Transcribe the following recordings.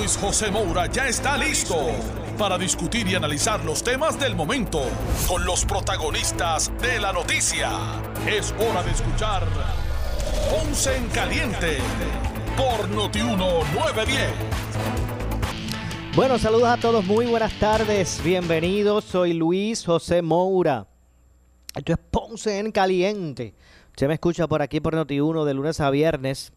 Luis José Moura ya está listo para discutir y analizar los temas del momento con los protagonistas de la noticia. Es hora de escuchar Ponce en Caliente por Notiuno 910. Bueno, saludos a todos, muy buenas tardes, bienvenidos, soy Luis José Moura. Esto es Ponce en Caliente. Usted me escucha por aquí por Noti1 de lunes a viernes,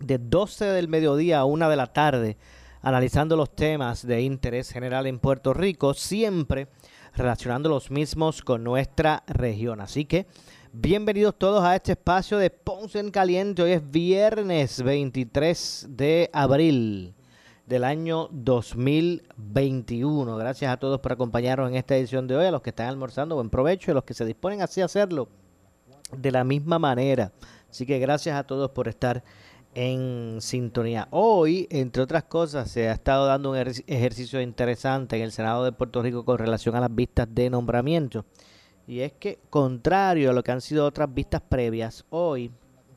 de 12 del mediodía a 1 de la tarde, analizando los temas de interés general en Puerto Rico, siempre relacionando los mismos con nuestra región. Así que bienvenidos todos a este espacio de Ponce en Caliente. Hoy es viernes 23 de abril del año 2021. Gracias a todos por acompañarnos en esta edición de hoy, a los que están almorzando, buen provecho, y a los que se disponen así a hacerlo de la misma manera. Así que gracias a todos por estar en sintonía. Hoy, entre otras cosas, se ha estado dando un ejercicio interesante en el Senado de Puerto Rico con relación a las vistas de nombramiento. Y es que, contrario a lo que han sido otras vistas previas, hoy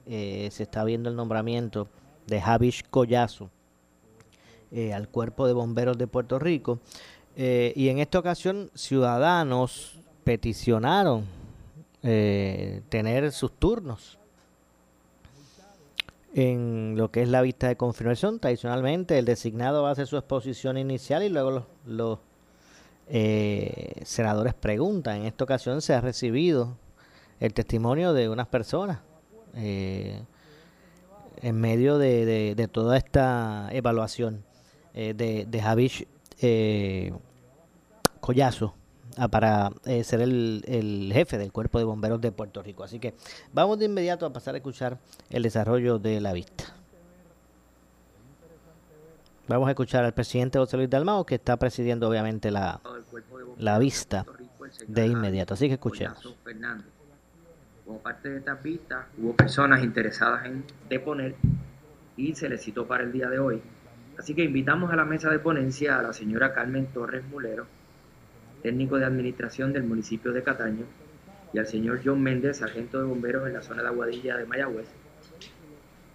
eh, se está viendo el nombramiento de Javish Collazo eh, al Cuerpo de Bomberos de Puerto Rico. Eh, y en esta ocasión, ciudadanos peticionaron tener sus turnos en lo que es la vista de confirmación. Tradicionalmente, el designado hacer su exposición inicial y luego los, los senadores preguntan. En esta ocasión se ha recibido el testimonio de unas personas en medio de, de toda esta evaluación. Eh, de, de Javish eh, Collazo ah, para eh, ser el, jefe del Cuerpo de Bomberos de Puerto Rico. Así que vamos de inmediato a pasar a escuchar el desarrollo de la vista. Vamos a escuchar al presidente José Luis Dalmao, que está presidiendo obviamente la, la vista de inmediato. Así que escuchemos. Como parte de esta vista, hubo personas interesadas en deponer y se les citó para el día de hoy Así que invitamos a la mesa de ponencia a la señora Carmen Torres Mulero, técnico de administración del municipio de Cataño, y al señor John Méndez, sargento de bomberos en la zona de Aguadilla de Mayagüez.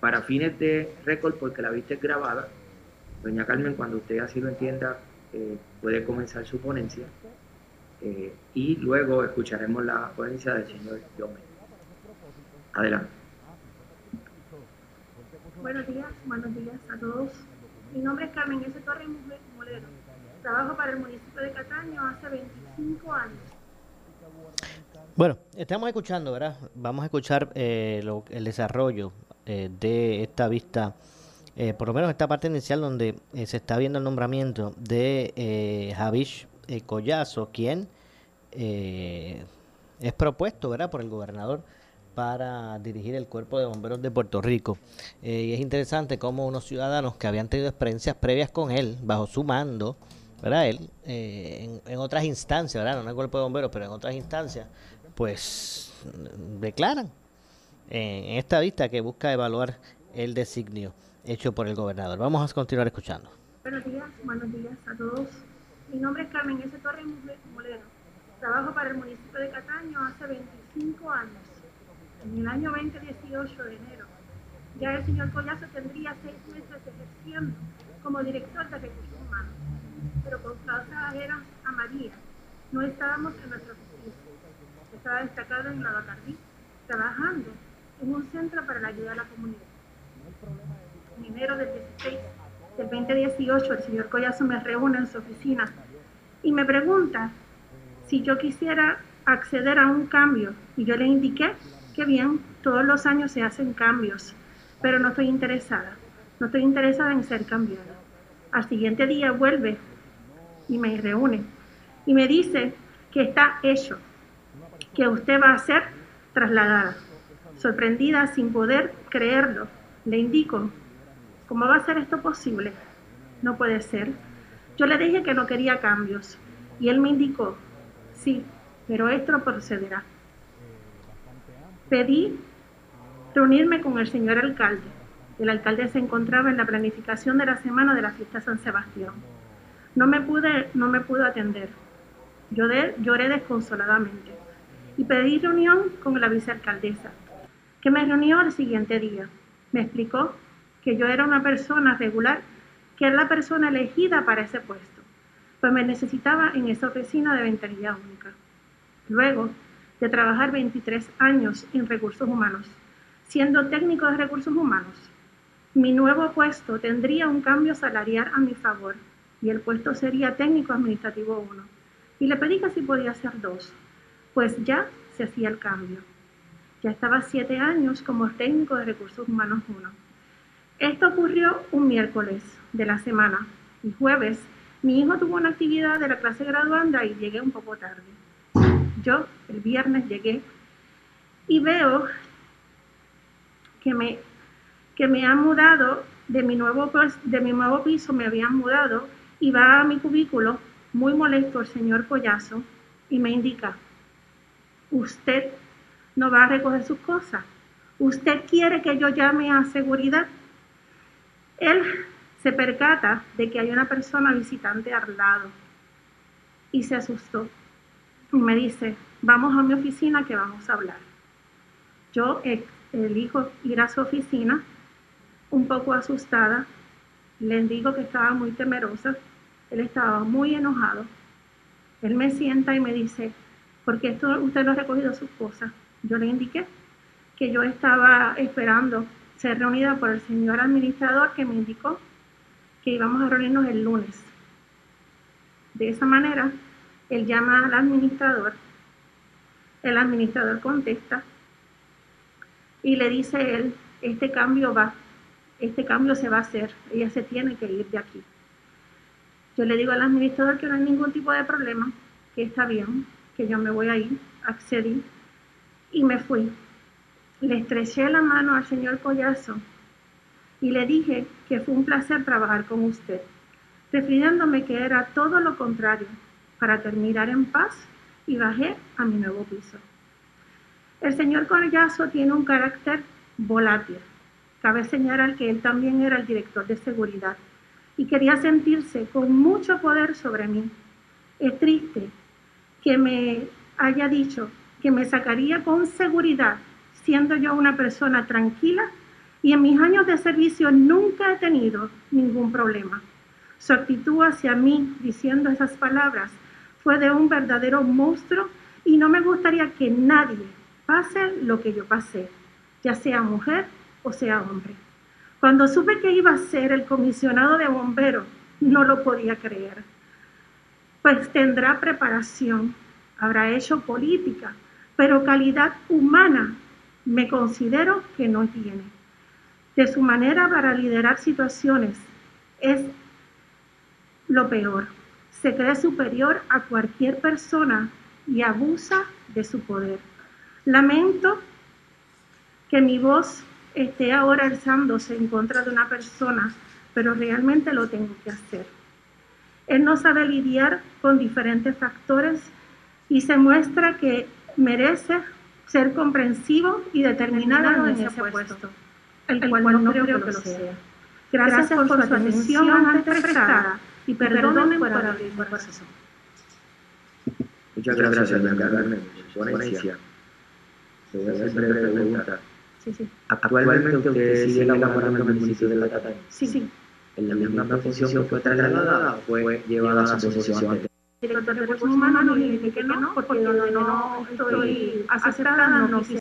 Para fines de récord, porque la vista es grabada, doña Carmen, cuando usted así lo entienda, eh, puede comenzar su ponencia. Eh, y luego escucharemos la ponencia del señor John Méndez. Adelante. Buenos días, buenos días a todos. Mi nombre es Carmen S. Torres Molero. Trabajo para el municipio de Cataño hace 25 años. Bueno, estamos escuchando, ¿verdad? Vamos a escuchar eh, el desarrollo eh, de esta vista, eh, por lo menos esta parte inicial donde se está viendo el nombramiento de Javish Collazo, quien es propuesto, ¿verdad?, por el gobernador para dirigir el Cuerpo de Bomberos de Puerto Rico. Eh, y es interesante cómo unos ciudadanos que habían tenido experiencias previas con él, bajo su mando, ¿verdad? Él, eh, en, otras instancias, ¿verdad? No en el Cuerpo de Bomberos, pero en otras instancias, pues declaran en esta vista que busca evaluar el designio hecho por el gobernador. Vamos a continuar escuchando. Buenos días, buenos días a todos. Mi nombre es Carmen S. Torres Molero. Trabajo para el municipio de Cataño hace 25 años en el año 2018 de enero, ya el señor Collazo tendría seis meses ejerciendo como director de recursos pero por causas ajenas a María, no estábamos en nuestra oficina. Estaba destacado en la Bacardí, trabajando en un centro para la ayuda a la comunidad. En enero del 16 del 2018, el señor Collazo me reúne en su oficina y me pregunta si yo quisiera acceder a un cambio y yo le indiqué qué bien, todos los años se hacen cambios, pero no estoy interesada, no estoy interesada en ser cambiada. Al siguiente día vuelve y me reúne y me dice que está hecho, que usted va a ser trasladada. Sorprendida sin poder creerlo, le indico, ¿cómo va a ser esto posible? No puede ser. Yo le dije que no quería cambios y él me indicó, sí, pero esto procederá. Pedí reunirme con el señor alcalde. El alcalde se encontraba en la planificación de la semana de la fiesta San Sebastián. No me pude, no me pudo atender. Lloré, lloré desconsoladamente y pedí reunión con la vicealcaldesa, que me reunió el siguiente día. Me explicó que yo era una persona regular, que era la persona elegida para ese puesto, pues me necesitaba en esa oficina de ventanilla única. Luego de trabajar 23 años en recursos humanos, siendo técnico de recursos humanos, mi nuevo puesto tendría un cambio salarial a mi favor y el puesto sería técnico administrativo 1. Y le pedí que si podía ser dos, pues ya se hacía el cambio. Ya estaba siete años como técnico de recursos humanos 1. Esto ocurrió un miércoles de la semana y jueves mi hijo tuvo una actividad de la clase graduanda y llegué un poco tarde. Yo el viernes llegué y veo que me, que me han mudado de mi, nuevo, de mi nuevo piso, me habían mudado y va a mi cubículo muy molesto el señor Collazo y me indica, usted no va a recoger sus cosas, usted quiere que yo llame a seguridad. Él se percata de que hay una persona visitante al lado y se asustó y me dice, vamos a mi oficina que vamos a hablar. Yo elijo ir a su oficina un poco asustada, le digo que estaba muy temerosa él estaba muy enojado. Él me sienta y me dice, ¿por qué esto, usted no ha recogido sus cosas? Yo le indiqué que yo estaba esperando ser reunida por el señor administrador que me indicó que íbamos a reunirnos el lunes. De esa manera, él llama al administrador, el administrador contesta y le dice él, este cambio va, este cambio se va a hacer, ella se tiene que ir de aquí. Yo le digo al administrador que no hay ningún tipo de problema, que está bien, que yo me voy a ir, accedí y me fui. Le estreché la mano al señor Collazo y le dije que fue un placer trabajar con usted, refiriéndome que era todo lo contrario, para terminar en paz y bajé a mi nuevo piso. El señor Collazo tiene un carácter volátil. Cabe señalar que él también era el director de seguridad y quería sentirse con mucho poder sobre mí. Es triste que me haya dicho que me sacaría con seguridad, siendo yo una persona tranquila y en mis años de servicio nunca he tenido ningún problema. Su actitud hacia mí diciendo esas palabras fue de un verdadero monstruo y no me gustaría que nadie pase lo que yo pasé, ya sea mujer o sea hombre. Cuando supe que iba a ser el comisionado de bomberos, no lo podía creer. Pues tendrá preparación, habrá hecho política, pero calidad humana me considero que no tiene. De su manera para liderar situaciones es lo peor. Se cree superior a cualquier persona y abusa de su poder. Lamento que mi voz esté ahora alzándose en contra de una persona, pero realmente lo tengo que hacer. Él no sabe lidiar con diferentes factores y se muestra que merece ser comprensivo y determinado en ese puesto, el cual no creo que lo sea. Gracias por su atención antes prestada y perdonen por abrir mi corazón. Muchas gracias, doña Carmen, por su ponencia. Se voy a hacer breve pregunta. Sí, sí. Actualmente usted sigue laborando en el municipio de La Catana. Sí, sí. En la misma posición que fue trasladada fue llevada a su posición anterior. Director de recursos humanos le dije que no, porque donde no estoy asesorada no quise.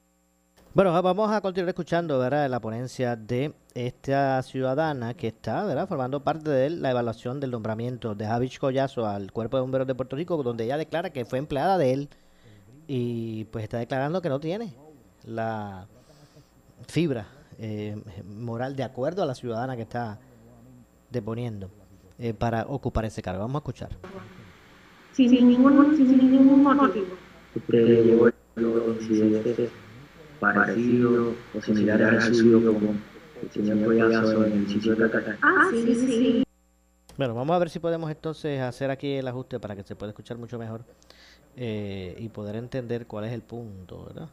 Bueno, vamos a continuar escuchando ¿verdad? la ponencia de esta ciudadana que está ¿verdad? formando parte de la evaluación del nombramiento de Javich Collazo al Cuerpo de Bomberos de Puerto Rico, donde ella declara que fue empleada de él y pues está declarando que no tiene la fibra eh, moral de acuerdo a la ciudadana que está deponiendo eh, para ocupar ese cargo. Vamos a escuchar. Sin ningún, sin ningún motivo. Incidentes parecidos o similares al suyo como el señor Collazo en el sitio de Catán. Ah, sí, sí. Bueno, vamos a ver si podemos entonces hacer aquí el ajuste para que se pueda escuchar mucho mejor eh, y poder entender cuál es el punto, ¿verdad?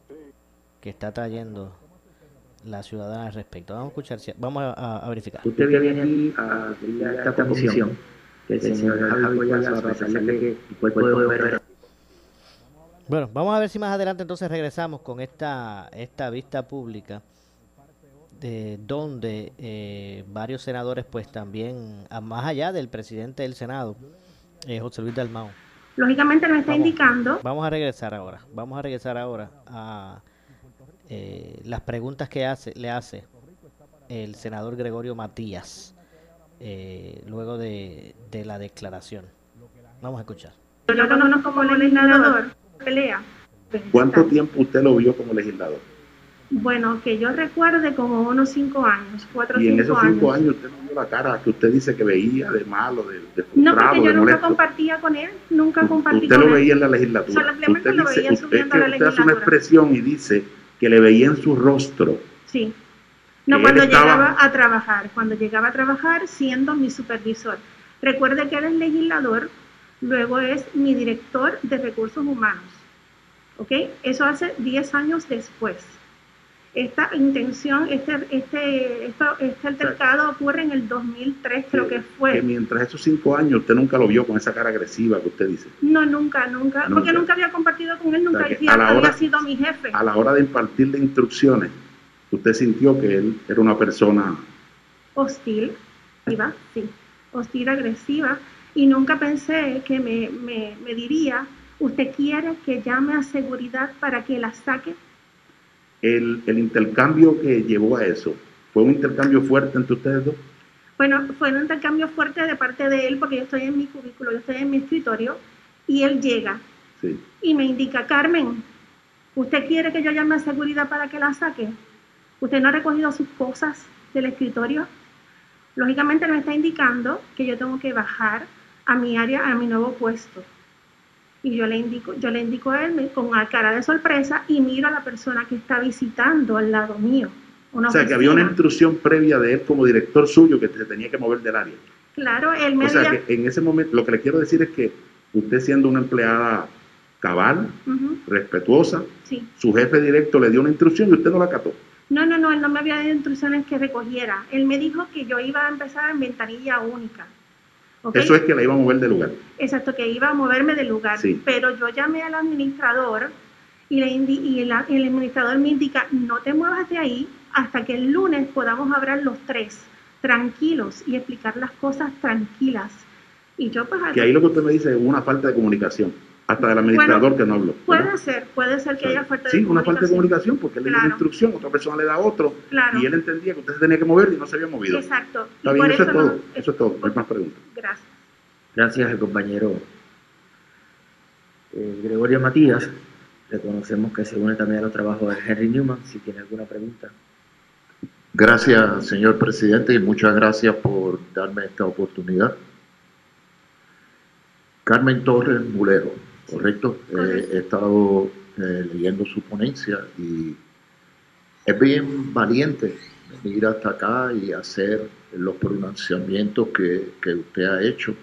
Que está trayendo la ciudadana al respecto. Vamos a escuchar, si- vamos a, a verificar. Usted viene aquí a esta comisión que el señor Javi Collazo, a pesar de que el cuerpo de bomberos Bueno, vamos a ver si más adelante entonces regresamos con esta, esta vista pública de donde eh, varios senadores pues también, a- más allá del presidente del Senado, eh, José Luis Dalmau. Lógicamente nos está Vamos. indicando Vamos a regresar ahora, vamos a regresar ahora a eh, las preguntas que hace, le hace el senador Gregorio Matías eh, luego de, de la declaración. Vamos a escuchar. yo conozco como legislador, pelea. ¿Cuánto tiempo usted lo vio como legislador? Bueno, que yo recuerde como unos cinco años, cuatro o Y en esos cinco años usted no vio la cara que usted dice que veía de malo, de, de No, frustrado, porque yo de nunca molesto. compartía con él, nunca compartí Usted con lo veía en la legislatura. Solamente usted lo dice, veía usted, subiendo que a la usted hace una legislatura. expresión y dice que le veía en su rostro. Sí. No, cuando estaba- llegaba a trabajar, cuando llegaba a trabajar siendo mi supervisor. Recuerde que él es legislador, luego es mi director de recursos humanos. ¿Ok? Eso hace 10 años después. Esta intención, este, este, esto, este altercado ocurre en el 2003, creo que Que fue. mientras esos cinco años usted nunca lo vio con esa cara agresiva que usted dice. No, nunca, nunca, porque Nunca. había compartido con él, nunca O sea, que había, sido mi jefe. A la hora de impartirle instrucciones, usted sintió que él era una persona hostil, agresiva, sí, hostil, agresiva, y nunca pensé que me, me, me diría, usted quiere que llame a seguridad para que la saque. El, el intercambio que llevó a eso. ¿Fue un intercambio fuerte entre ustedes dos? Bueno, fue un intercambio fuerte de parte de él, porque yo estoy en mi cubículo, yo estoy en mi escritorio, y él llega Sí. y me indica, Carmen, ¿usted quiere que yo llame a seguridad para que la saque? ¿Usted no ha recogido sus cosas del escritorio? Lógicamente me está indicando que yo tengo que bajar a mi área, a mi nuevo puesto. Y yo le indico, yo le indico a él con cara de sorpresa y miro a la persona que está visitando al lado mío. Una O sea, que había una instrucción previa de él como director suyo que se tenía que mover del área. Claro, él me O sea, había... que en ese momento, lo que le quiero decir es que usted siendo una empleada cabal, respetuosa, sí. su jefe directo le dio una instrucción y usted no la acató. No, no, no, él no me había dado instrucciones que recogiera. Él me dijo que yo iba a empezar en ventanilla única. Eso es que la iba a mover del lugar. Exacto, que iba a moverme del lugar. Sí. Pero yo llamé al administrador y, le y el, el administrador me indica, no te muevas de ahí hasta que el lunes podamos hablar los tres, tranquilos, y explicar las cosas tranquilas. Y yo pues... Que ahí lo que usted me dice es una falta de comunicación, hasta del administrador Bueno, que no habló. Puede ¿verdad? ser, puede ser que haya falta de Sí, una falta de comunicación. porque él le dio una instrucción, otra persona le da otro Claro. y él entendía que usted se tenía que mover y no se había movido. Exacto. Está Y bien, por eso es no- todo. Eso es todo. No hay más preguntas. Gracias. Gracias al compañero eh, Gregorio Matías. Reconocemos que se une también a los trabajos de Henry Newman. Si tiene alguna pregunta. Gracias, señor presidente, y muchas gracias por darme esta oportunidad. Carmen Torres Mulero, ¿correcto? Eh, Correcto. he estado eh, leyendo su ponencia y es bien valiente venir hasta acá y hacer los pronunciamientos que, que usted ha hecho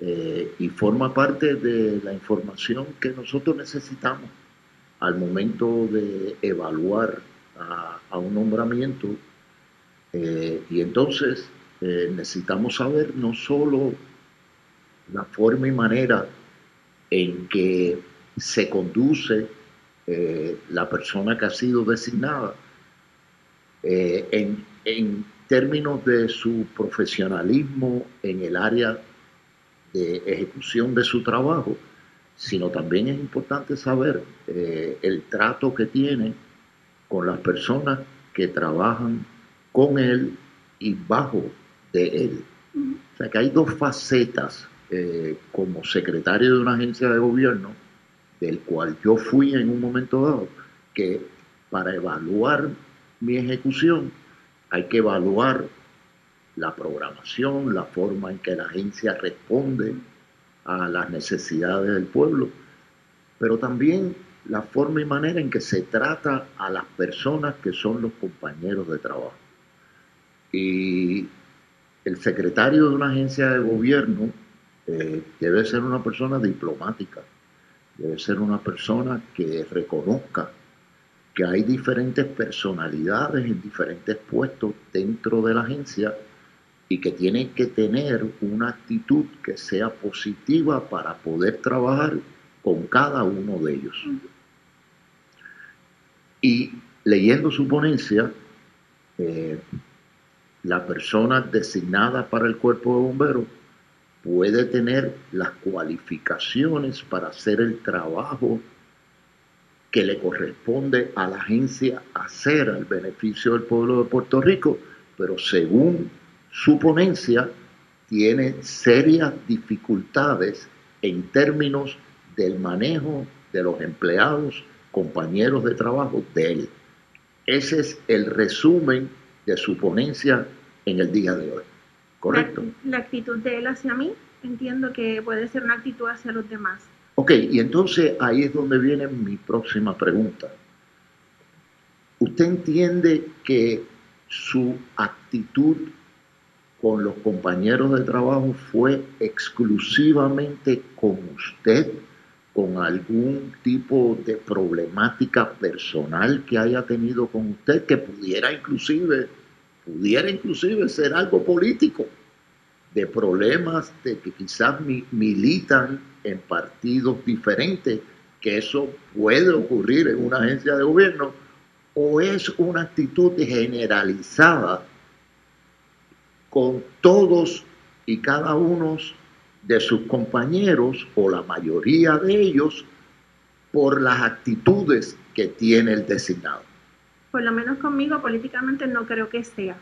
eh, y forma parte de la información que nosotros necesitamos al momento de evaluar a, a un nombramiento y entonces necesitamos saber no solo la forma y manera en que se conduce eh, la persona que ha sido designada eh, en, en términos de su profesionalismo en el área de ejecución de su trabajo, sino también es importante saber eh, el trato que tiene con las personas que trabajan con él y bajo de él. O sea que hay dos facetas eh, como secretario de una agencia de gobierno, del cual yo fui en un momento dado, que para evaluar mi ejecución hay que evaluar la programación, la forma en que la agencia responde a las necesidades del pueblo, pero también la forma y manera en que se trata a las personas que son los compañeros de trabajo. Y el secretario de una agencia de gobierno debe ser una persona diplomática, debe ser una persona que reconozca que hay diferentes personalidades en diferentes puestos dentro de la agencia y que tiene que tener una actitud que sea positiva para poder trabajar con cada uno de ellos. Y leyendo su ponencia, eh, la persona designada para el cuerpo de bomberos puede tener las cualificaciones para hacer el trabajo que le corresponde a la agencia hacer al beneficio del pueblo de Puerto Rico, pero según su ponencia tiene serias dificultades en términos del manejo de los empleados, compañeros de trabajo de él. Ese es el resumen de su ponencia en el día de hoy. ¿Correcto? La, actitud de él hacia mí, entiendo que puede ser una actitud hacia los demás. Ok, y entonces ahí es donde viene mi próxima pregunta. ¿Usted entiende que su actitud con los compañeros de trabajo fue exclusivamente con usted, con algún tipo de problemática personal que haya tenido con usted, que pudiera inclusive, pudiera inclusive ser algo político, de problemas de que quizás militan en partidos diferentes, que eso puede ocurrir en una agencia de gobierno, o es una actitud generalizada con todos y cada uno de sus compañeros o la mayoría de ellos por las actitudes que tiene el designado. Por lo menos conmigo políticamente no creo que sea.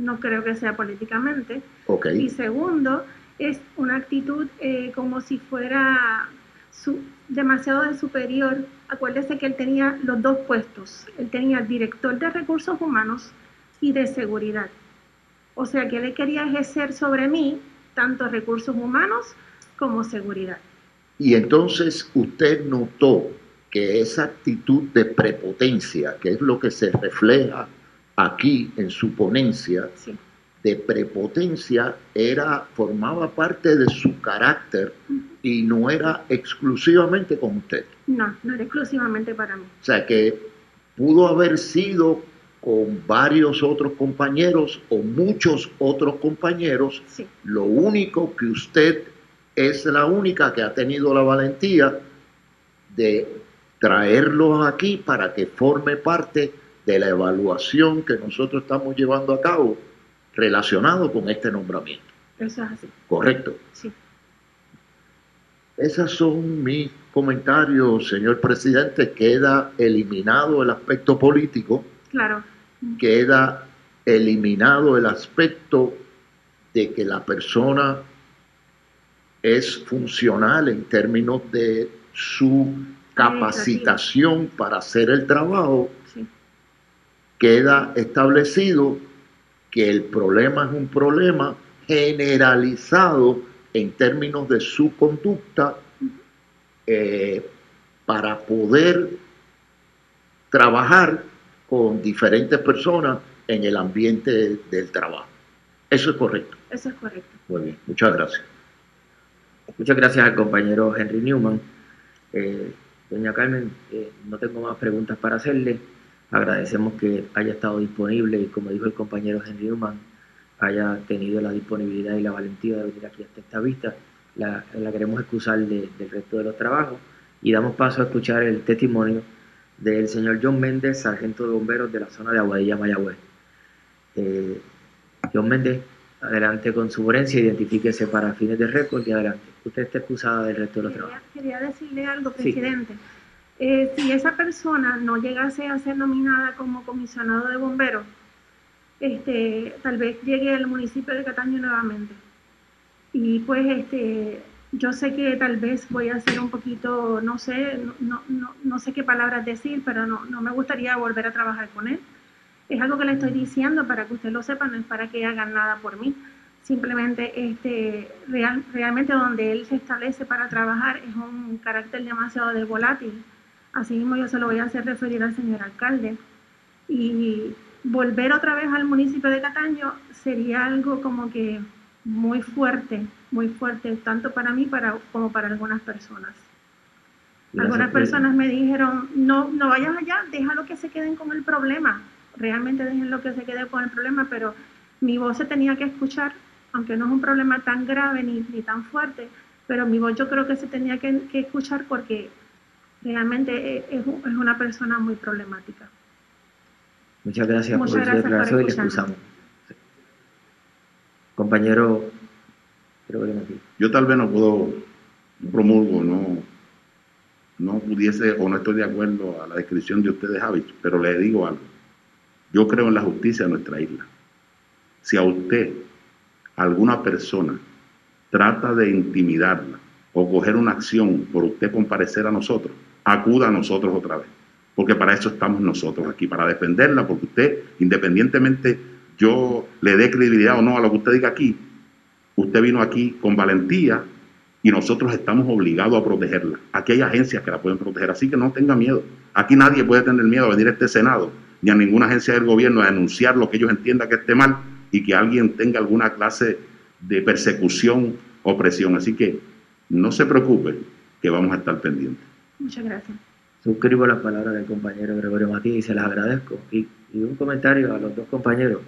No creo que sea políticamente. Okay. Y segundo, es una actitud eh, como si fuera su, demasiado de superior. Acuérdese que él tenía los dos puestos. Él tenía director de recursos humanos y de seguridad. O sea que él quería ejercer sobre mí tanto recursos humanos como seguridad. Y entonces usted notó que esa actitud de prepotencia, que es lo que se refleja aquí en su ponencia, de prepotencia era formaba parte de su carácter y no era exclusivamente con usted. No, no era exclusivamente para mí. O sea que pudo haber sido con varios otros compañeros o muchos otros compañeros, lo único que usted es la única que ha tenido la valentía de traerlos aquí para que forme parte de la evaluación que nosotros estamos llevando a cabo relacionado con este nombramiento. Eso es así. Correcto. Sí. Esos son mis comentarios, señor presidente. Queda eliminado el aspecto político Claro. queda eliminado el aspecto de que la persona es funcional en términos de su capacitación para hacer el trabajo, queda establecido que el problema es un problema generalizado en términos de su conducta eh, para poder trabajar con diferentes personas en el ambiente del trabajo. Eso es correcto. Eso es correcto. Muy bien, muchas gracias. Muchas gracias al compañero Henry Newman. Eh, doña Carmen, eh, no tengo más preguntas para hacerle. Agradecemos que haya estado disponible y como dijo el compañero Henry Newman, haya tenido la disponibilidad y la valentía de venir aquí hasta esta vista. La, queremos excusar del resto de los trabajos y damos paso a escuchar el testimonio del señor John Méndez, sargento de bomberos de la zona de Aguadilla, Mayagüez. Eh, John Méndez, adelante con su ponencia, identifíquese para fines de récord y adelante. Usted está excusada del resto de los trabajos. Quería decirle algo, presidente. Eh, si esa persona no llegase a ser nominada como comisionado de bomberos, este, tal vez llegue al municipio de Cataño nuevamente. Y pues este, yo sé que tal vez voy a ser un poquito, no sé, no, no, no sé qué palabras decir, pero no, no, me gustaría volver a trabajar con él. Es algo que le estoy diciendo para que usted lo sepa, no es para que hagan nada por mí. Simplemente, este, real, realmente donde él se establece para trabajar es un carácter demasiado de volátil. Así mismo yo se lo voy a hacer referir al señor alcalde. Y volver otra vez al municipio de Cataño sería algo como que muy fuerte, muy fuerte, tanto para mí para, como para algunas personas. Algunas personas me dijeron, no, no vayas allá, déjalo que se queden con el problema. Realmente déjenlo que se quede con el problema, pero mi voz se tenía que escuchar, aunque no es un problema tan grave ni, ni tan fuerte, pero mi voz yo creo que se tenía que, escuchar porque realmente es, es, una persona muy problemática. Muchas gracias por su declaración y le excusamos. Compañero, creo que aquí. Yo tal vez no puedo, no promulgo, no, no pudiese o no estoy de acuerdo a la descripción de ustedes, Javi, pero le digo algo. Yo creo en la justicia de nuestra isla. Si a usted, alguna persona, trata de intimidarla o coger una acción por usted comparecer a nosotros, acuda a nosotros otra vez. Porque para eso estamos nosotros aquí, para defenderla, porque usted, independientemente yo le dé credibilidad o no a lo que usted diga aquí, usted vino aquí con valentía y nosotros estamos obligados a protegerla. Aquí hay agencias que la pueden proteger, así que no tenga miedo. Aquí nadie puede tener miedo a venir a este Senado ni a ninguna agencia del gobierno a denunciar lo que ellos entiendan que esté mal y que alguien tenga alguna clase de persecución o presión. Así que no se preocupe, que vamos a estar pendientes. Muchas gracias. Suscribo las palabras del compañero Gregorio Matías y se las agradezco. Y, y un comentario a los dos compañeros.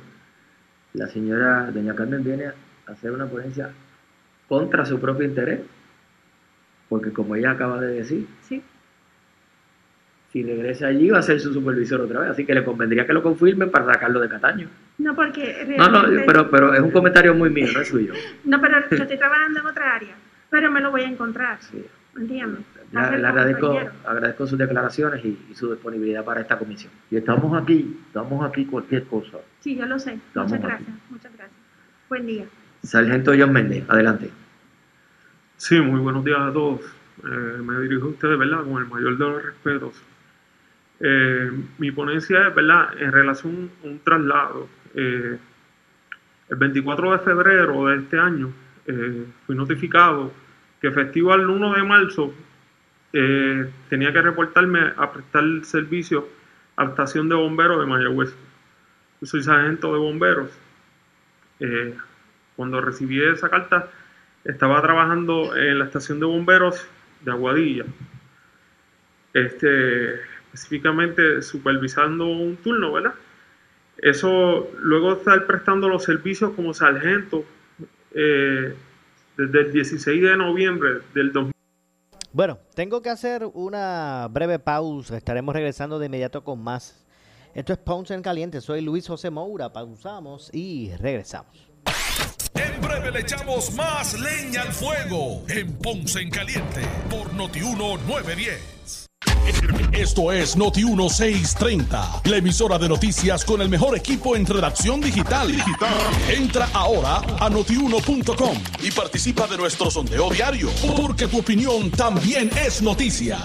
La señora doña Carmen viene a hacer una ponencia contra su propio interés, porque como ella acaba de decir, sí. si regresa allí va a ser su supervisor otra vez, así que le convendría que lo confirmen para sacarlo de Cataño. No, porque No, no, pero, pero es un comentario muy mío, no es suyo. No, pero yo estoy trabajando en otra área, pero me lo voy a encontrar. Sí. ¿Entiendes? Le, agradezco, agradezco sus declaraciones y, su disponibilidad para esta comisión. Y estamos aquí, estamos aquí cualquier cosa. Sí, yo lo sé. muchas gracias, muchas gracias. Buen día. Sargento John Méndez, adelante. Sí, muy buenos días a todos. Eh, me dirijo a ustedes, ¿verdad? Con el mayor de los respetos. Eh, mi ponencia es, ¿verdad? En relación a un traslado. Eh, el 24 de febrero de este año fui notificado que festivo al 1 de marzo eh, tenía que reportarme a prestar servicio a la estación de bomberos de Mayagüez. Yo soy sargento de bomberos. Eh, cuando recibí esa carta, estaba trabajando en la estación de bomberos de Aguadilla. Este, específicamente supervisando un turno, ¿verdad? Eso, luego estar prestando los servicios como sargento, eh, desde el 16 de noviembre del 2000. Bueno, tengo que hacer una breve pausa. Estaremos regresando de inmediato con más. Esto es Ponce en Caliente. Soy Luis José Moura. Pausamos y regresamos. En breve le echamos más leña al fuego en Ponce en Caliente por Notiuno 910. Esto es Noti 1630, la emisora de noticias con el mejor equipo en redacción digital. Entra ahora a notiuno.com y participa de nuestro sondeo diario, porque tu opinión también es noticia.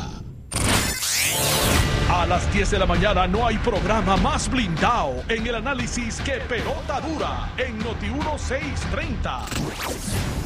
A las 10 de la mañana no hay programa más blindado en el análisis que pelota dura en Noti 1630.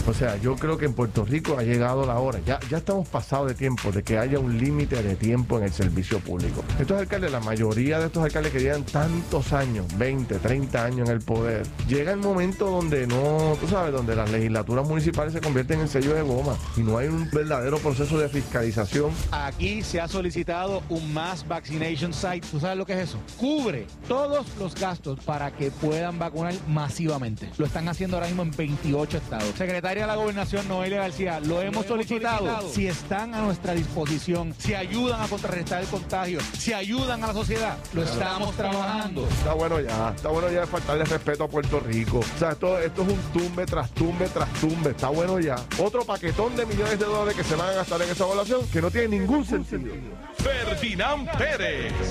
O sea, yo creo que en Puerto Rico ha llegado la hora. Ya, ya estamos pasados de tiempo de que haya un límite de tiempo en el servicio público. Estos alcaldes, la mayoría de estos alcaldes que llevan tantos años, 20, 30 años en el poder, llega el momento donde no, tú sabes, donde las legislaturas municipales se convierten en sello de goma y no hay un verdadero proceso de fiscalización. Aquí se ha solicitado un mass vaccination site. ¿Tú sabes lo que es eso? Cubre todos los gastos para que puedan vacunar masivamente. Lo están haciendo ahora mismo en 28 estados. Secretario de la Gobernación, Noelia García, lo, hemos, solicitado. Si están a nuestra disposición, si ayudan a contrarrestar el contagio, si ayudan a la sociedad, lo estamos trabajando. Está bueno ya, está bueno ya de faltarle respeto a Puerto Rico. O sea, esto, esto es un tumbe tras tumbe tras tumbe. Está bueno ya. Otro paquetón de millones de dólares que se van a gastar en esa evaluación que no tiene ningún sentido. Ferdinand Pérez,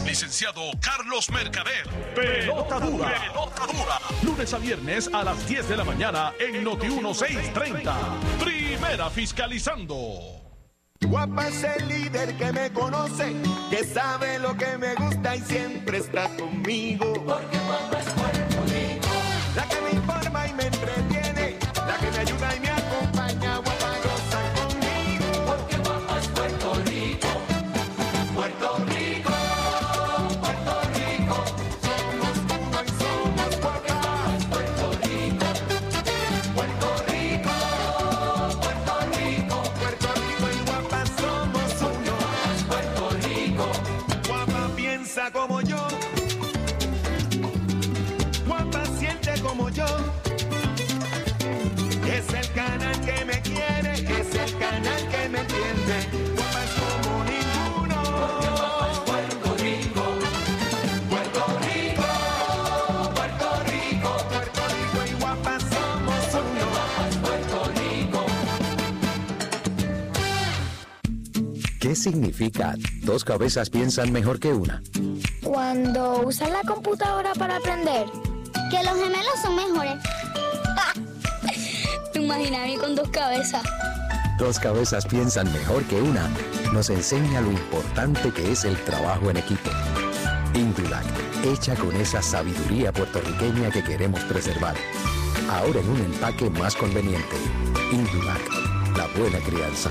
licenciado Carlos Mercader, pelota dura, pelota dura. Lunes a viernes a las 10 de la mañana en Noti 1630. Primera fiscalizando. Guapa es el líder que me conoce, que sabe lo que me gusta y siempre está conmigo. Porque guapa yo. Es el canal que me quiere, es el canal que me entiende. Guapa es como ninguno. Puerto Rico, Puerto Rico, Puerto Rico, Puerto Rico y guapa somos uno. Puerto Rico. ¿Qué significa dos cabezas piensan mejor que una? Cuando usas la computadora para aprender. Que los gemelos son mejores. Me imaginé a mí con dos cabezas. Dos cabezas piensan mejor que una nos enseña lo importante que es el trabajo en equipo. Indulac, hecha con esa sabiduría puertorriqueña que queremos preservar. Ahora en un empaque más conveniente. Indulac, la buena crianza.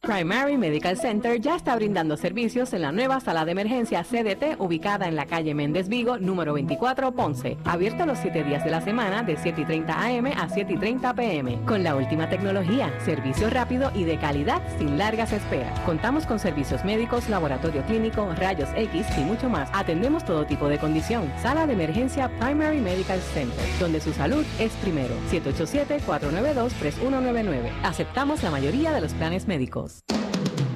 Primary Medical Center ya está brindando servicios en la nueva sala de emergencia CDT ubicada en la calle Méndez Vigo, número 24, Ponce. Abierto los 7 días de la semana de 7 y 30 AM a 7 y 30 PM. Con la última tecnología, servicio rápido y de calidad sin largas esperas. Contamos con servicios médicos, laboratorio clínico, rayos X y mucho más. Atendemos todo tipo de condición. Sala de emergencia Primary Medical Center, donde su salud es primero. 787-492-3199. Aceptamos la mayoría de los planes médicos. Chronicles.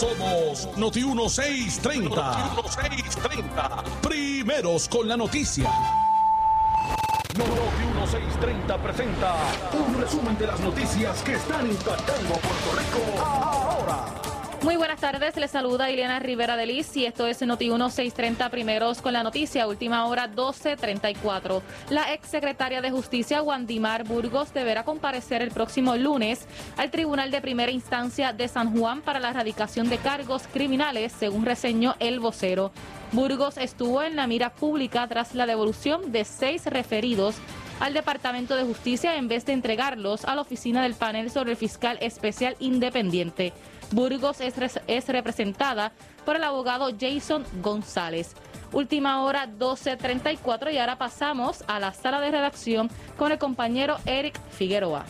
Somos Noti 1630. Noti 1630. Primeros con la noticia. Noti 1630 presenta un resumen de las noticias que están impactando Puerto Rico ahora. Muy buenas tardes, les saluda Ileana Rivera de Liz y esto es Noti 1630 primeros con la noticia, última hora 1234. La ex secretaria de Justicia, Wandimar Burgos, deberá comparecer el próximo lunes al Tribunal de Primera Instancia de San Juan para la erradicación de cargos criminales, según reseñó el vocero. Burgos estuvo en la mira pública tras la devolución de seis referidos al Departamento de Justicia en vez de entregarlos a la oficina del panel sobre el fiscal especial independiente. Burgos es, es, representada por el abogado Jason González. Última hora 12.34 y ahora pasamos a la sala de redacción con el compañero Eric Figueroa.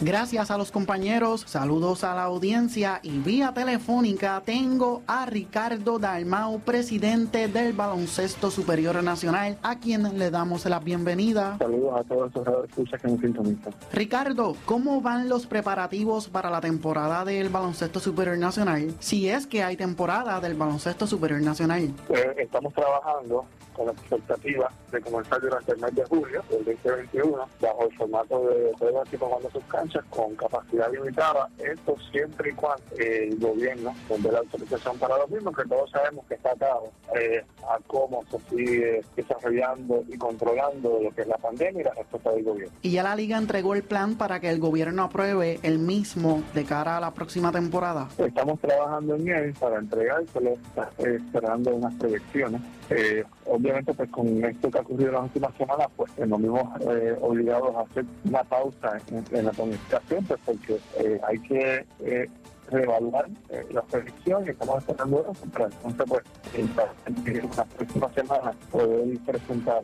Gracias a los compañeros, saludos a la audiencia y vía telefónica tengo a Ricardo Dalmau, presidente del Baloncesto Superior Nacional, a quien le damos la bienvenida. Saludos a todos los escuchas que nos sintonizan. Ricardo, ¿cómo van los preparativos para la temporada del Baloncesto Superior Nacional? Si es que hay temporada del Baloncesto Superior Nacional. Eh, estamos trabajando con la expectativa de comenzar durante el mes de julio del 2021 bajo el formato de juegos equipos jugando sus canchas con capacidad limitada, esto siempre y cuando el gobierno dé la autorización para lo mismo, que todos sabemos que está atado eh, a cómo se sigue desarrollando y controlando lo que es la pandemia y la respuesta del gobierno. Y ya la liga entregó el plan para que el gobierno apruebe el mismo de cara a la próxima temporada. Estamos trabajando en él para entregárselo, eh, esperando unas proyecciones. Eh, obviamente pues con esto que ha ocurrido en las últimas semanas pues nos vimos eh, obligados a hacer una pausa en, la comunicación pues porque eh, hay que reevaluar eh, las predicciones, estamos esperando eso para entonces pues en las próximas semanas poder presentar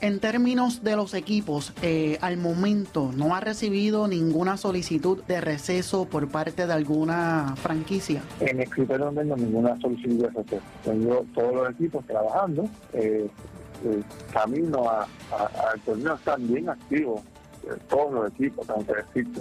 En términos de los equipos, eh, al momento no ha recibido ninguna solicitud de receso por parte de alguna franquicia. En mi escritorio no tengo ninguna solicitud de receso. Tengo todos los equipos trabajando. Eh, camino al torneo están bien activos. eh, todos los equipos, tengo que decirte.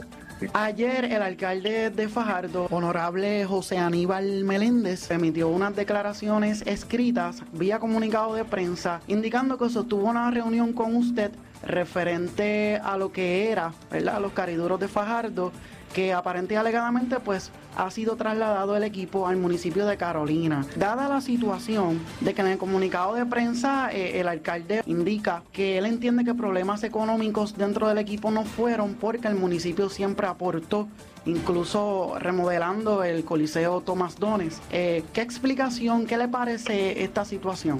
Ayer el alcalde de Fajardo, honorable José Aníbal Meléndez, emitió unas declaraciones escritas vía comunicado de prensa indicando que sostuvo una reunión con usted referente a lo que era, ¿verdad? Los cariduros de Fajardo, que aparente alegadamente pues ha sido trasladado el equipo al municipio de Carolina. Dada la situación de que en el comunicado de prensa eh, el alcalde indica que él entiende que problemas económicos dentro del equipo no fueron porque el municipio siempre aportó incluso remodelando el Coliseo Tomás Dones. Eh, ¿Qué explicación, qué le parece esta situación?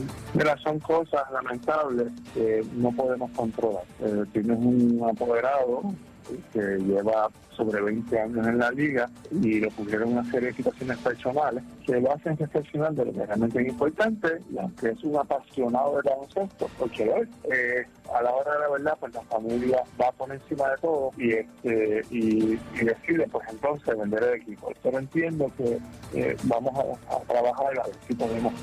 Son cosas lamentables que no podemos controlar. Eh, tienes un apoderado que lleva sobre 20 años en la liga y le ocurrieron una serie de situaciones personales que lo hacen reflexionar de lo que realmente es importante y aunque es un apasionado del baloncesto, porque eh, a la hora de la verdad pues la familia va por encima de todo y este y, y decide pues entonces vender el equipo. Pero entiendo que eh, vamos a, a trabajar a ver si podemos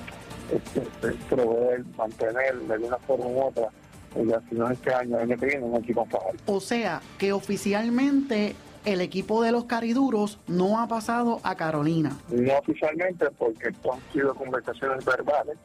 este, este, proveer, mantener de alguna forma u otra y si no este año, el año que viene, un equipo en Fajardo. O sea, que oficialmente el equipo de los cariduros no ha pasado a Carolina. No oficialmente, porque esto han sido conversaciones verbales.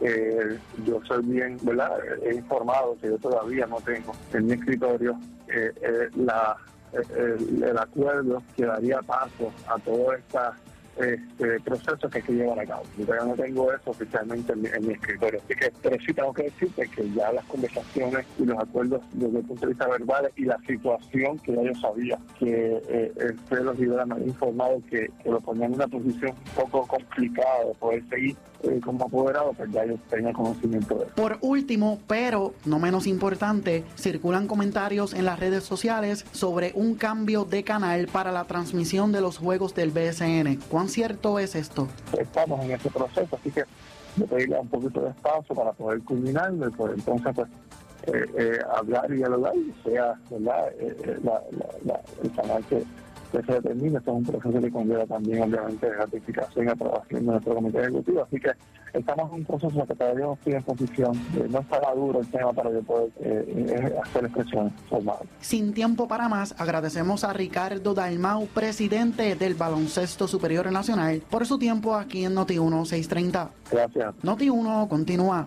Eh, yo soy bien, ¿verdad? He informado que yo todavía no tengo en mi escritorio eh, eh, la, eh, el, el acuerdo que daría paso a todo esta este proceso que hay que llevar a cabo. Yo no tengo eso oficialmente en mi, escritorio. Así que, pero sí tengo que decirte que ya las conversaciones y los acuerdos desde el punto de vista verbal y la situación que ya yo sabía que eh, el Pedro me informado que, que lo ponía en una posición un poco complicada de poder seguir eh, como apoderado, pues ya yo tenía conocimiento de eso. Por último, pero no menos importante, circulan comentarios en las redes sociales sobre un cambio de canal para la transmisión de los juegos del BSN. ¿Cuán cierto es esto? Estamos en ese proceso, así que yo pedirle un poquito de espacio para poder culminarlo y poder entonces pues eh, eh, hablar y dialogar y sea ¿verdad? Eh, eh, la- la- la- el canal que, que se determine. Esto es un proceso que conlleva también obviamente ratificación y aprobación de nuestro comité ejecutivo, así que estamos en un proceso que todavía no estoy en posición, no está maduro el tema para yo poder eh, eh, hacer expresiones formales. Sin tiempo para más, agradecemos a Ricardo Dalmau, presidente del Baloncesto Superior Nacional, por su tiempo aquí en Noti1 630. Gracias. Noti1 continúa.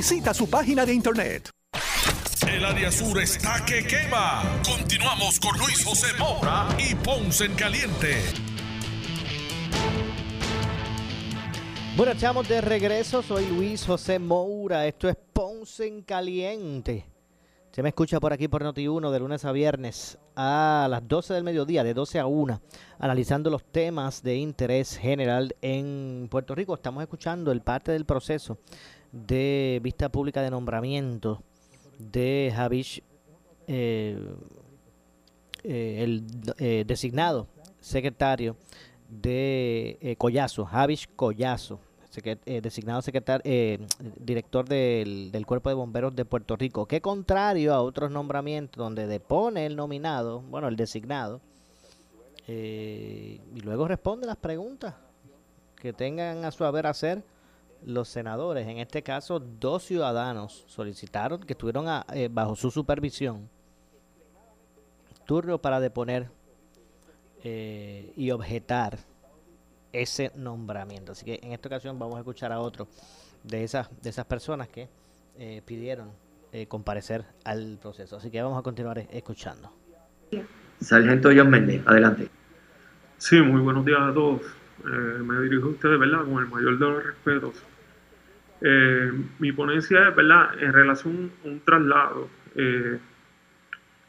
Visita su página de internet. El área sur está que quema. Continuamos con Luis José Moura y Ponce en Caliente. Bueno, echamos de regreso. Soy Luis José Moura. Esto es Ponce en Caliente. Se me escucha por aquí por Noti1 de lunes a viernes a las 12 del mediodía, de 12 a 1, analizando los temas de interés general en Puerto Rico. Estamos escuchando el parte del proceso de vista pública de nombramiento de Javish, eh, eh, el eh, designado secretario de eh, Collazo, Javish Collazo, designado secretario, director del, del Cuerpo de Bomberos de Puerto Rico, que contrario a otros nombramientos donde depone el nominado, bueno, el designado, y luego responde las preguntas que tengan a su haber hacer los senadores. En este caso, dos ciudadanos solicitaron que estuvieron a- eh, bajo su supervisión turno para deponer eh, y objetar ese nombramiento. Así que en esta ocasión vamos a escuchar a otro de esas, de esas personas que eh, pidieron eh, comparecer al proceso. Así que vamos a continuar escuchando. Sargento John Méndez, adelante. Sí, muy buenos días a todos. Eh, me dirijo a ustedes, ¿verdad? Con el mayor de los respetos. Eh, mi ponencia es, ¿verdad? En relación a un traslado. Eh,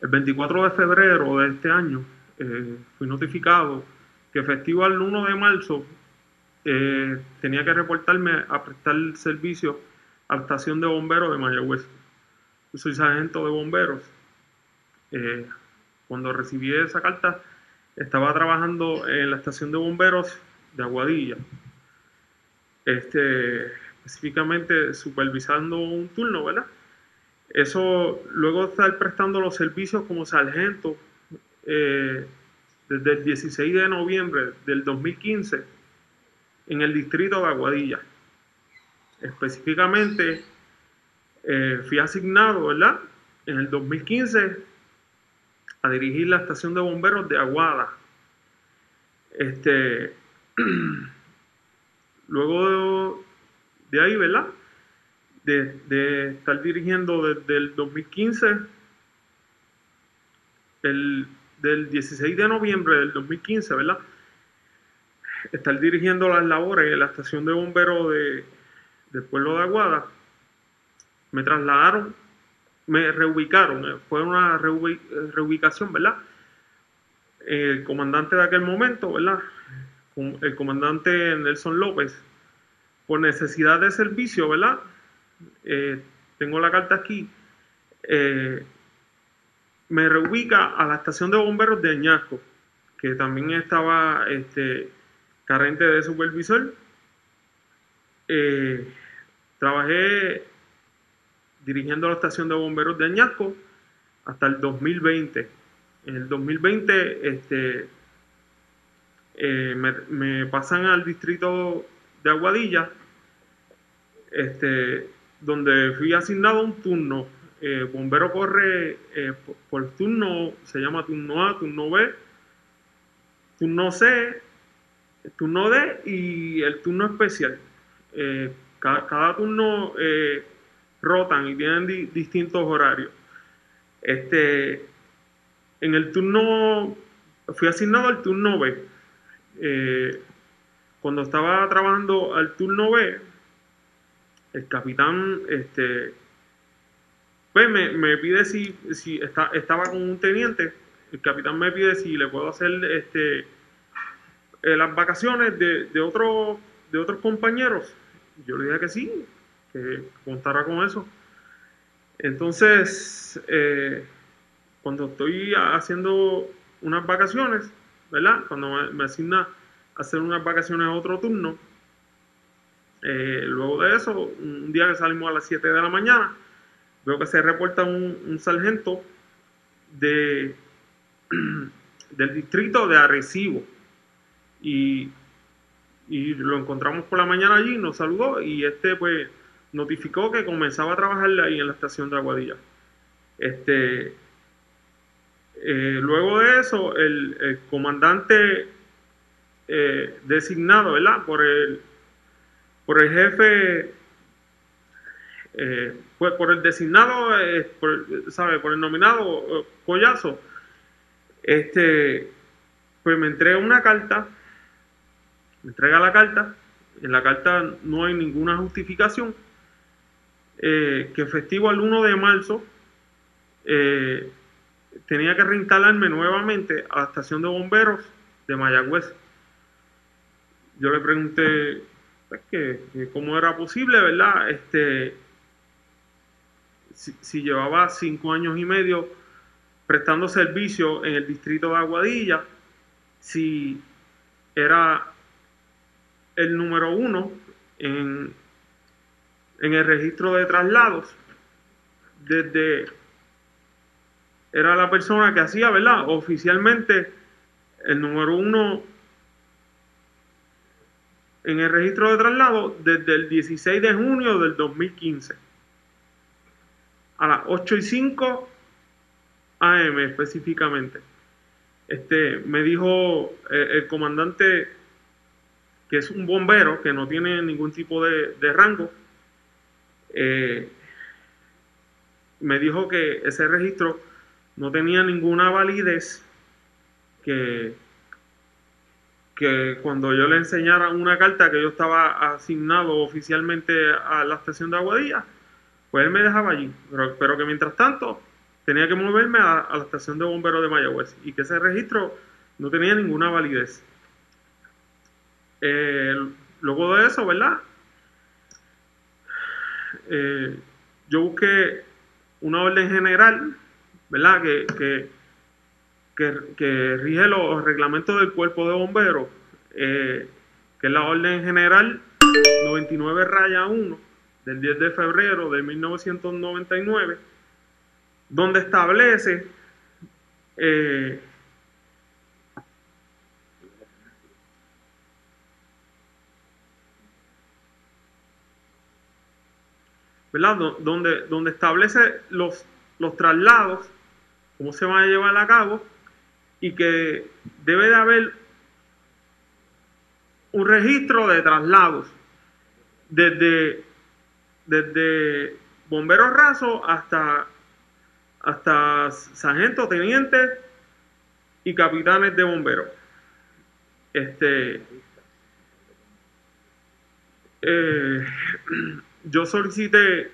el 24 de febrero de este año eh, fui notificado que efectivo al 1 de marzo eh, tenía que reportarme a prestar servicio a la estación de bomberos de Mayagüez. Yo soy sargento de bomberos. Eh, cuando recibí esa carta, estaba trabajando en la estación de bomberos de Aguadilla. Este, específicamente supervisando un turno, ¿verdad? Eso, luego estar prestando los servicios como sargento, eh, desde el 16 de noviembre del 2015, en el distrito de Aguadilla. Específicamente, eh, fui asignado, ¿verdad? En el 2015 a dirigir la estación de bomberos de Aguada. Este, luego de, ahí, ¿verdad? De, estar dirigiendo desde el 2015, el, del 16 de noviembre del 2015, ¿verdad? Estar dirigiendo las labores en la estación de bomberos de, del pueblo de Aguada. Me trasladaron me reubicaron, eh, fue una reubi- reubicación, ¿verdad? El comandante de aquel momento, ¿verdad? El comandante Nelson López, por necesidad de servicio, ¿verdad? Eh, tengo la carta aquí, eh, me reubica a la estación de bomberos de Añasco, que también estaba este, carente de supervisor. Eh, trabajé dirigiendo la estación de bomberos de Añasco hasta el 2020. En el 2020 este, eh, me, me pasan al distrito de Aguadilla, este, donde fui asignado un turno. Eh, bombero corre eh, por, turno, se llama turno A, turno B, turno C, turno D y el turno especial. Eh, ca- cada, turno rotan y tienen di- distintos horarios. Este, en el turno, fui asignado al turno B. Cuando estaba trabajando al turno B, el capitán este, pues me, me pide si, si está, estaba con un teniente, el capitán me pide si le puedo hacer este, eh, las vacaciones de, de, otro- de otros compañeros. Yo le dije que sí, que contara con eso. Entonces, eh, cuando estoy haciendo unas vacaciones, ¿verdad? Cuando me, me asigna hacer unas vacaciones a otro turno, eh, luego de eso, un día que salimos a las 7 de la mañana, veo que se reporta un, sargento de, del distrito de Arecibo. Y, lo encontramos por la mañana allí, nos saludó y este pues notificó que comenzaba a trabajar ahí en la estación de Aguadilla. Este, eh, luego de eso, el, el comandante eh, designado, ¿verdad? Por el, por el jefe eh, pues por el designado, eh, por, ¿sabe? Por el nominado eh, Collazo, este, pues me entrega una carta, me entrega la carta, en la carta no hay ninguna justificación, eh, que festivo al 1 de marzo eh, tenía que reinstalarme nuevamente a la estación de bomberos de Mayagüez. Yo le pregunté pues, que, era posible, ¿verdad? Este, si, si llevaba cinco años y medio prestando servicio en el distrito de Aguadilla, si era el número uno en, en el registro de traslados, desde era la persona que hacía, ¿verdad? Oficialmente el número uno en el registro de traslado desde el 16 de junio del 2015 a las 8 y 5 AM específicamente. Este, me dijo eh, el comandante que es un bombero que no tiene ningún tipo de, de rango. eh, me dijo que ese registro no tenía ninguna validez que, que cuando yo le enseñara una carta que yo estaba asignado oficialmente a la estación de Aguadilla, pues él me dejaba allí, pero, pero que mientras tanto tenía que moverme a, la estación de bomberos de Mayagüez y que ese registro no tenía ninguna validez. Eh, luego de eso, ¿verdad? Eh, yo busqué una orden general, ¿verdad? Que, que, rige los reglamentos del cuerpo de bomberos, eh, que es la orden general 99 raya 1 del 10 de febrero de 1999, donde establece eh, ¿verdad? Do- Donde, donde establece los, los traslados, cómo se van a llevar a cabo, y que debe de haber un registro de traslados desde, desde bomberos rasos hasta, hasta sargentos, tenientes y capitanes de bomberos. Este, eh, yo solicité,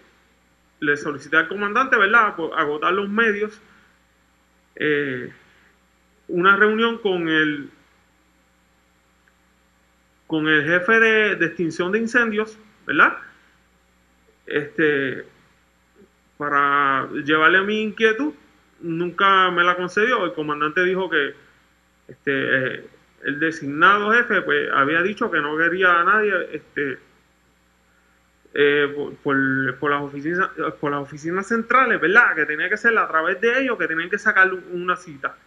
le solicité al comandante, ¿verdad?, por agotar los medios, eh, una reunión con el con el jefe de, extinción de incendios, ¿verdad? Este, para llevarle mi inquietud, nunca me la concedió. El comandante dijo que este, el designado jefe pues había dicho que no quería a nadie este, eh, por, por- por las oficinas, por las oficinas centrales, ¿verdad? Que tenía que ser a través de ellos, que tenían que sacar una cita.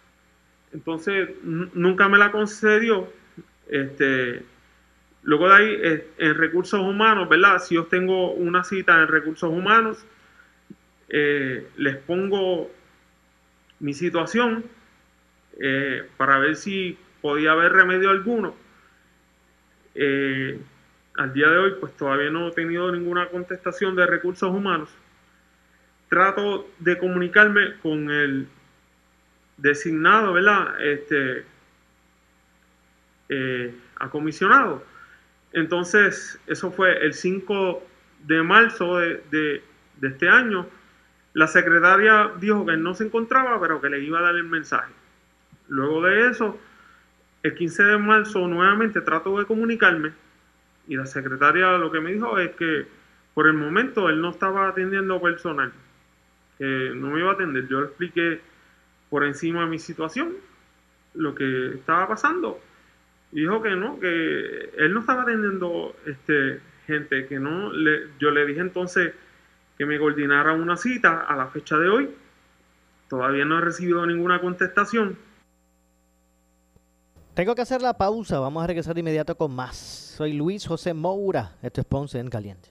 Entonces, nunca me la concedió. Este, luego de ahí, eh, en recursos humanos, ¿verdad? Si yo tengo una cita en recursos humanos, eh, les pongo mi situación eh, para ver si podía haber remedio alguno. Eh, al día de hoy, pues todavía no he tenido ninguna contestación de recursos humanos. Trato de comunicarme con el designado, ¿verdad? Este, eh, acomisionado. Entonces, eso fue el 5 de marzo de, de- de este año. La secretaria dijo que no se encontraba, pero que le iba a dar el mensaje. Luego de eso, el 15 de marzo nuevamente trato de comunicarme y la secretaria lo que me dijo es que por el momento él no estaba atendiendo personal, que no me iba a atender. Yo le expliqué por encima mi situación, lo que estaba pasando. Y dijo que no, que él no estaba atendiendo este, gente, que no. Le, yo le dije entonces que me coordinara una cita a la fecha de hoy. Todavía no he recibido ninguna contestación. Tengo que hacer la pausa. Vamos a regresar de inmediato con más. Soy Luis José Moura. Esto es Ponce en Caliente.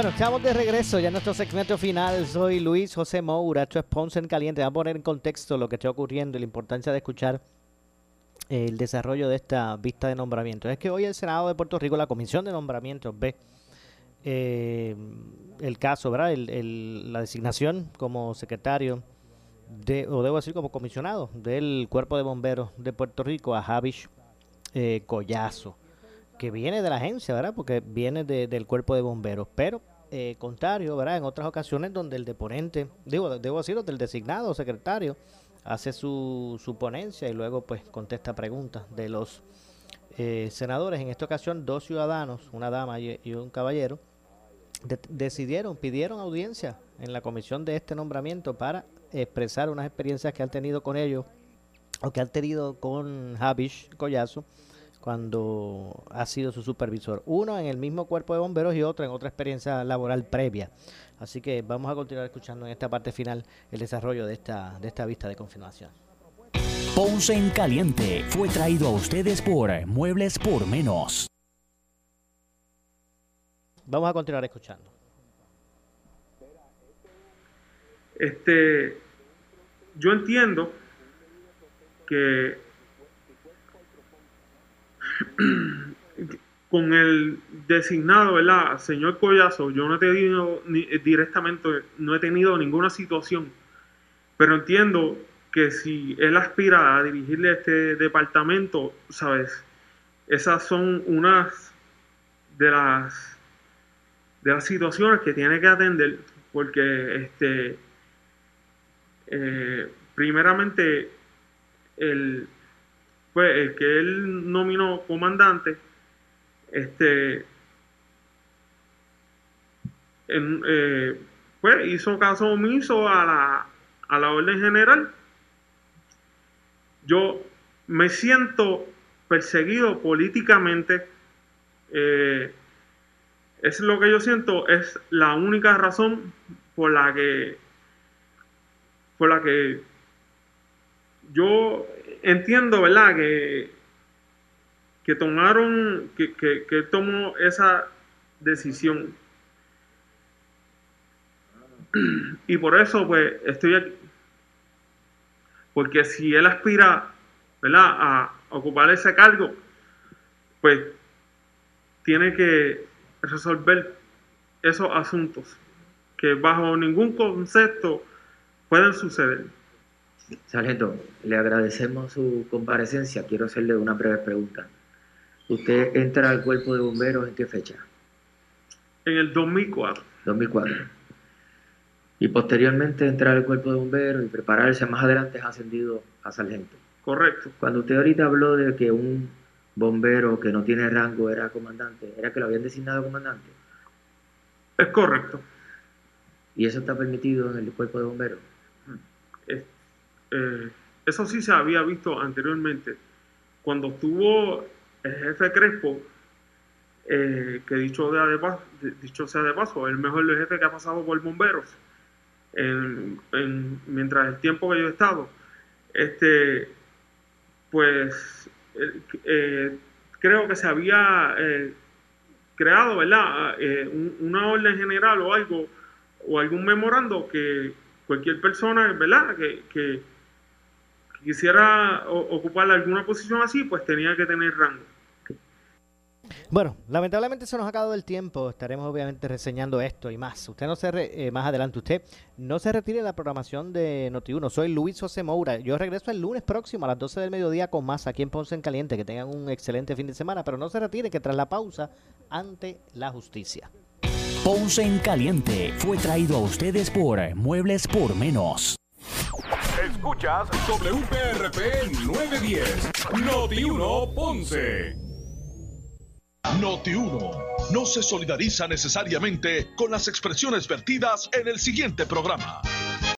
Bueno, estamos de regreso ya en nuestro segmento final. Soy Luis José Moura, esto es Ponce en Caliente. Voy a poner en contexto lo que está ocurriendo y la importancia de escuchar el desarrollo de esta vista de nombramiento. Es que hoy el Senado de Puerto Rico, la Comisión de Nombramientos, ve eh, el caso, ¿verdad? El, la designación como secretario, de, o debo decir como comisionado del Cuerpo de Bomberos de Puerto Rico a Javish eh, Collazo que viene de la agencia, ¿verdad? Porque viene de, del cuerpo de bomberos. Pero, eh, contrario, ¿verdad? En otras ocasiones donde el deponente, digo, debo decirlo, del designado secretario, hace su, su ponencia y luego pues contesta preguntas de los eh, senadores. En esta ocasión, dos ciudadanos, una dama y, un caballero, de, decidieron, pidieron audiencia en la comisión de este nombramiento para expresar unas experiencias que han tenido con ellos o que han tenido con Javish Collazo cuando ha sido su supervisor. Uno en el mismo cuerpo de bomberos y otro en otra experiencia laboral previa. Así que vamos a continuar escuchando en esta parte final el desarrollo de esta, de esta vista de confirmación. Ponce en Caliente fue traído a ustedes por Muebles por Menos. Vamos a continuar escuchando. Este, yo entiendo que con el designado, ¿verdad? Señor Collazo, yo no he tenido ni, directamente, no he tenido ninguna situación, pero entiendo que si él aspira a dirigirle este departamento, ¿sabes? Esas son unas de las de las situaciones que tiene que atender, porque este eh, primeramente el pues el que él nominó comandante, este, en, eh, pues hizo caso omiso a la, a la orden general. Yo me siento perseguido políticamente. Eh, es lo que yo siento, es la única razón por la que por la que yo entiendo, ¿verdad? Que, que tomaron, que, que, tomó esa decisión. Y por eso, pues, estoy aquí. Porque si él aspira, ¿verdad?, a ocupar ese cargo, pues, tiene que resolver esos asuntos que bajo ningún concepto pueden suceder. Sargento, le agradecemos su comparecencia. Quiero hacerle una breve pregunta. ¿Usted entra al cuerpo de bomberos en qué fecha? En el 2004. 2004. Y posteriormente entrar al cuerpo de bomberos y prepararse más adelante es ascendido a sargento. Correcto. Cuando usted ahorita habló de que un bombero que no tiene rango era comandante, ¿era que lo habían designado comandante? Es correcto. ¿Y eso está permitido en el cuerpo de bomberos? Es, eh, Eso sí se había visto anteriormente. Cuando estuvo el jefe Crespo, eh, que dicho, de, dicho sea de paso, el mejor jefe que ha pasado por bomberos en- en- mientras el tiempo que yo he estado. Este, pues eh, creo que se había eh, creado, ¿verdad? Eh, un- una orden general o algo, o algún memorando que cualquier persona, ¿verdad? Que- que quisiera ocupar alguna posición así, pues tenía que tener rango. Bueno, lamentablemente se nos ha acabado el tiempo. Estaremos obviamente reseñando esto y más. Usted no se re- eh, más adelante, usted no se retire de la programación de Noti1. Soy Luis José Moura. Yo regreso el lunes próximo a las 12 del mediodía con más aquí en Ponce en Caliente. Que tengan un excelente fin de semana, pero no se retire que tras la pausa ante la justicia. Ponce en Caliente fue traído a ustedes por Muebles por Menos. Escuchas WPRP 910, Noti 1 Ponce. Noti 1 no se solidariza necesariamente con las expresiones vertidas en el siguiente programa.